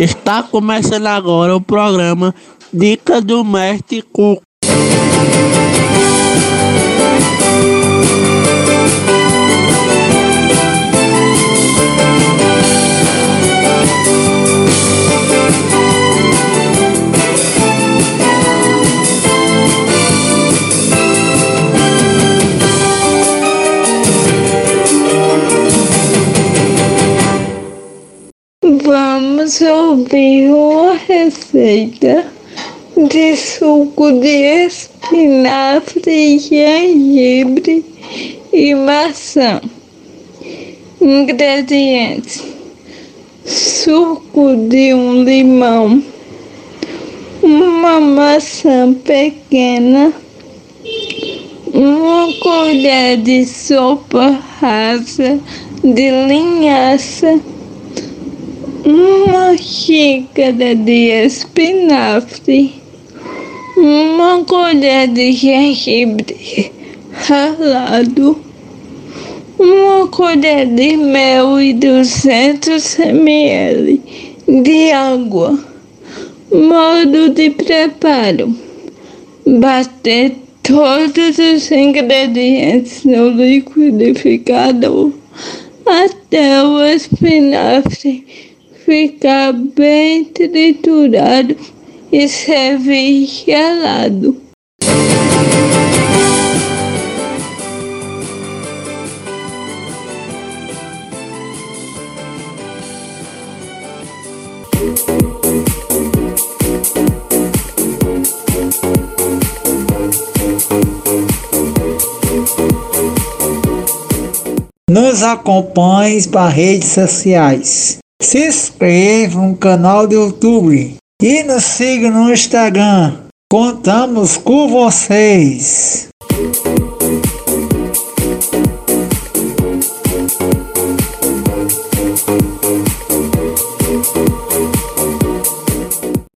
Está começando agora o programa Dica do Mestre Cuco. Vamos uma receita de suco de espinafre, gengibre e maçã. Ingredientes: suco de um limão, uma maçã pequena, uma colher de sopa rasa de linhaça uma xícara de espinafre, uma colher de gengibre ralado, uma colher de mel e 200 ml de água. Modo de preparo: bater todos os ingredientes no liquidificador até o espinafre ficar bem triturado e servir gelado. Nos acompanhe para redes sociais. Se inscreva no canal do YouTube e nos siga no Instagram. Contamos com vocês.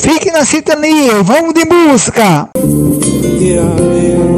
Fique na sintonia, vamos de música. Yeah, yeah,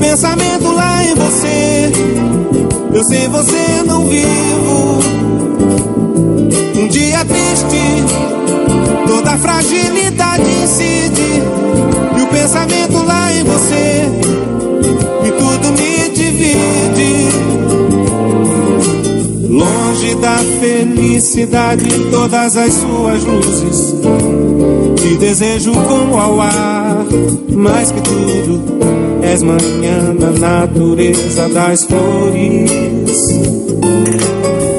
pensamento lá em você. Eu sem você não vivo. Um dia triste, toda fragilidade incide. Da felicidade, todas as suas luzes. Te desejo como ao ar, mais que tudo És manhã na natureza das flores.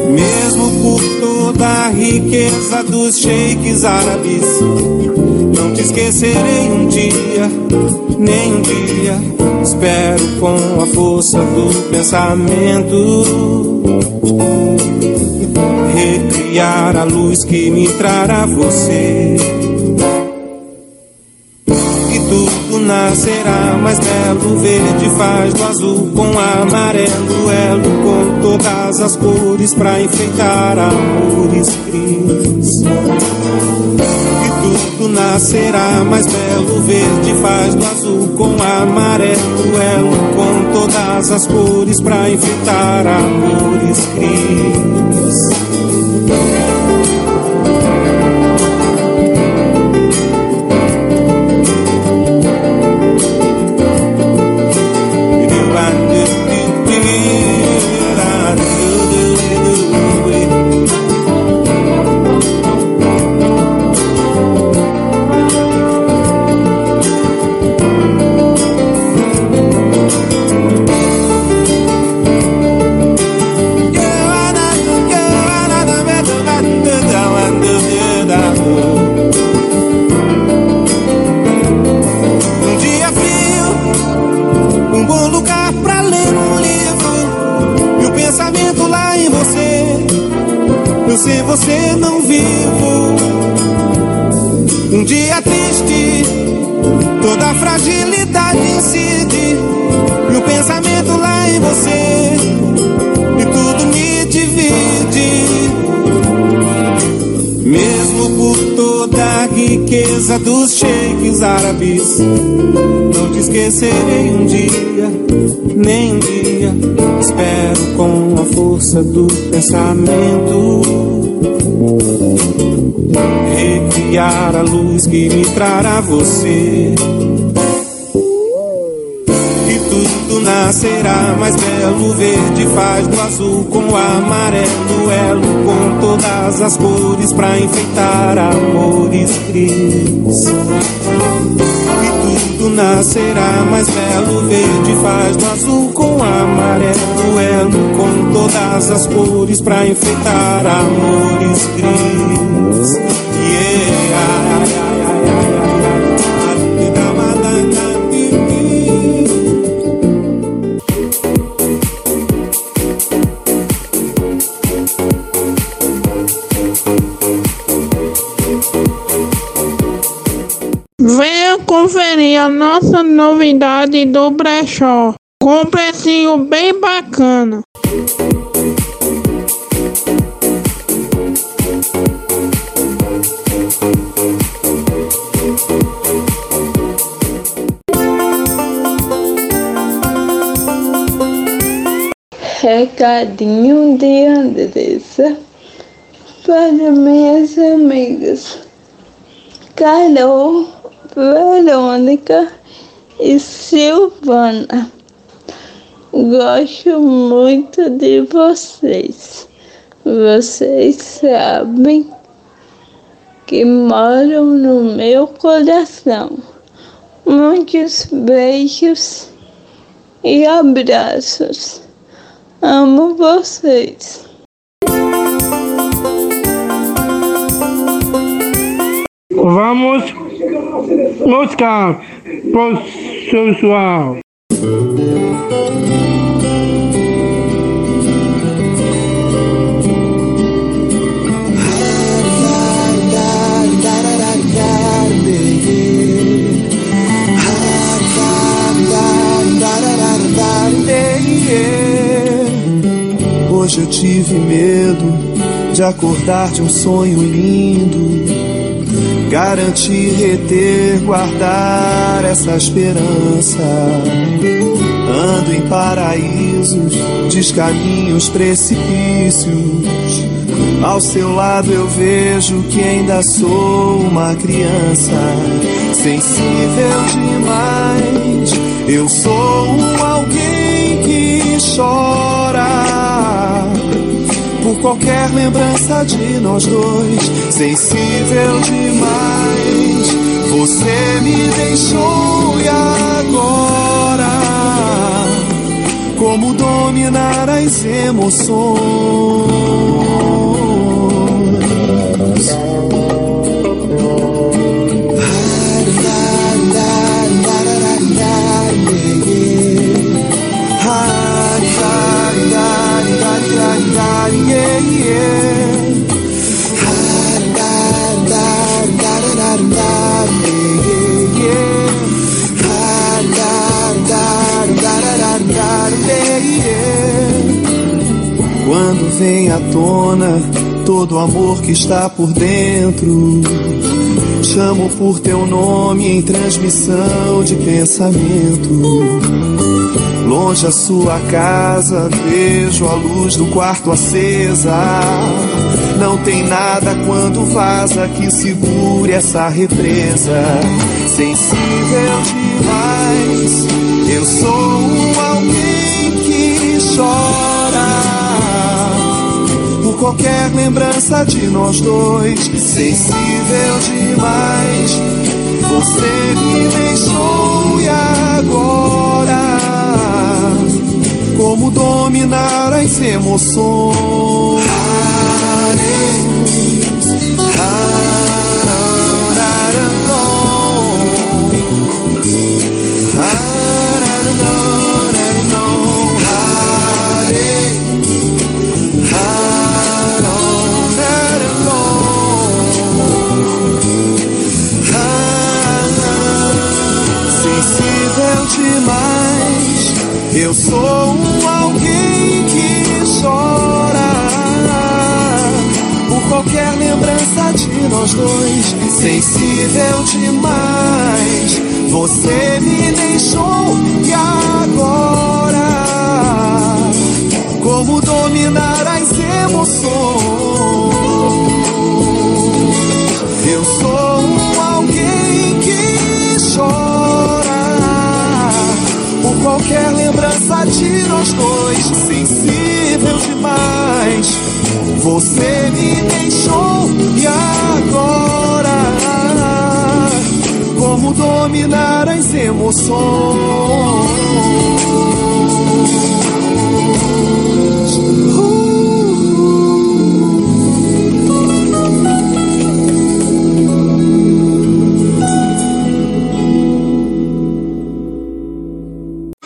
Mesmo por toda a riqueza dos sheiks árabes, não te esquecerei um dia, nem um dia. Espero com a força do pensamento recriar a luz que me trará você. nascerá mais belo. Verde faz do azul com amarelo, elo com todas as cores pra enfeitar amores cris. Tudo nascerá mais belo. Verde faz do azul com amarelo, elo com todas as cores pra enfeitar amores você não vivo. Um dia triste, toda fragilidade incide no pensamento lá em você. E tudo me divide. Mesmo por toda a riqueza dos cheques árabes, não te esquecerei um dia, nem um dia. Espero com a força do pensamento recriar a luz que me trará você. E tudo nascerá mais belo, verde faz do azul com o amarelo, elo com todas as cores pra enfeitar amores cris. Nascerá mais belo, verde faz do azul com amarelo, elo com todas as cores pra enfeitar amores cris. Conferir a nossa novidade do brechó. Com precinho bem bacana. Recadinho de Andressa para minhas amigas Carol, Verônica e Silvana. Gosto muito de vocês. Vocês sabem que moram no meu coração. Muitos beijos e abraços. Amo vocês. Vamos buscar sensual. Hoje eu tive medo de acordar de um sonho lindo. Garantir, reter, guardar essa esperança. Ando em paraísos, descaminhos, precipícios. Ao seu lado eu vejo que ainda sou uma criança. Sensível demais, eu sou um qualquer lembrança de nós dois. Sensível demais, você me deixou e agora? Como dominar as emoções? Vem à tona todo o amor que está por dentro, chamo por teu nome em transmissão de pensamento. Longe a sua casa, vejo a luz do quarto acesa. Não tem nada quando vaza que segure essa represa. Sensível demais, eu sou alguém que chora qualquer lembrança de nós dois. Sensível demais, você me deixou e agora? Como dominar as emoções? Demais, você me deixou e agora como dominar as emoções? Eu sou alguém que chora por qualquer lembrança de nós dois, sensível demais. Você me deixou e agora dominar as emoções?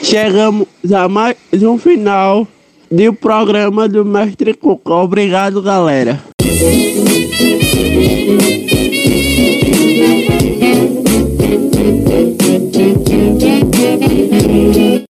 Chegamos a mais um final do programa do Mestre Cuca. Obrigado, galera.